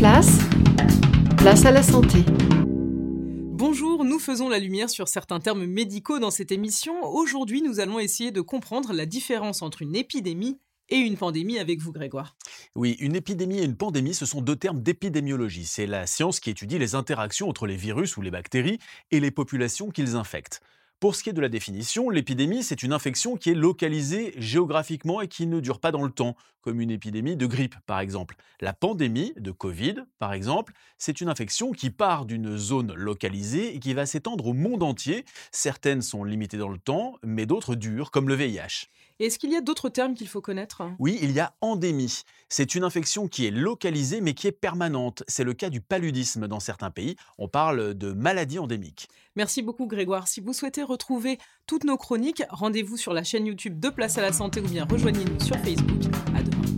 place, place à la santé. Bonjour, nous faisons la lumière sur certains termes médicaux dans cette émission. Aujourd'hui, nous allons essayer de comprendre la différence entre une épidémie et une pandémie avec vous, Grégoire. Oui, une épidémie et une pandémie, ce sont deux termes d'épidémiologie. C'est la science qui étudie les interactions entre les virus ou les bactéries et les populations qu'ils infectent. Pour ce qui est de la définition, l'épidémie, c'est une infection qui est localisée géographiquement et qui ne dure pas dans le temps, comme une épidémie de grippe par exemple. La pandémie de Covid, par exemple, c'est une infection qui part d'une zone localisée et qui va s'étendre au monde entier. Certaines sont limitées dans le temps, mais d'autres durent, comme le VIH. Est-ce qu'il y a d'autres termes qu'il faut connaître? Oui, il y a endémie. C'est une infection qui est localisée mais qui est permanente. C'est le cas du paludisme dans certains pays. On parle de maladie endémique. Merci beaucoup Grégoire. Si vous souhaitez retrouver toutes nos chroniques, rendez-vous sur la chaîne YouTube de Place à la Santé ou bien rejoignez-nous sur Facebook.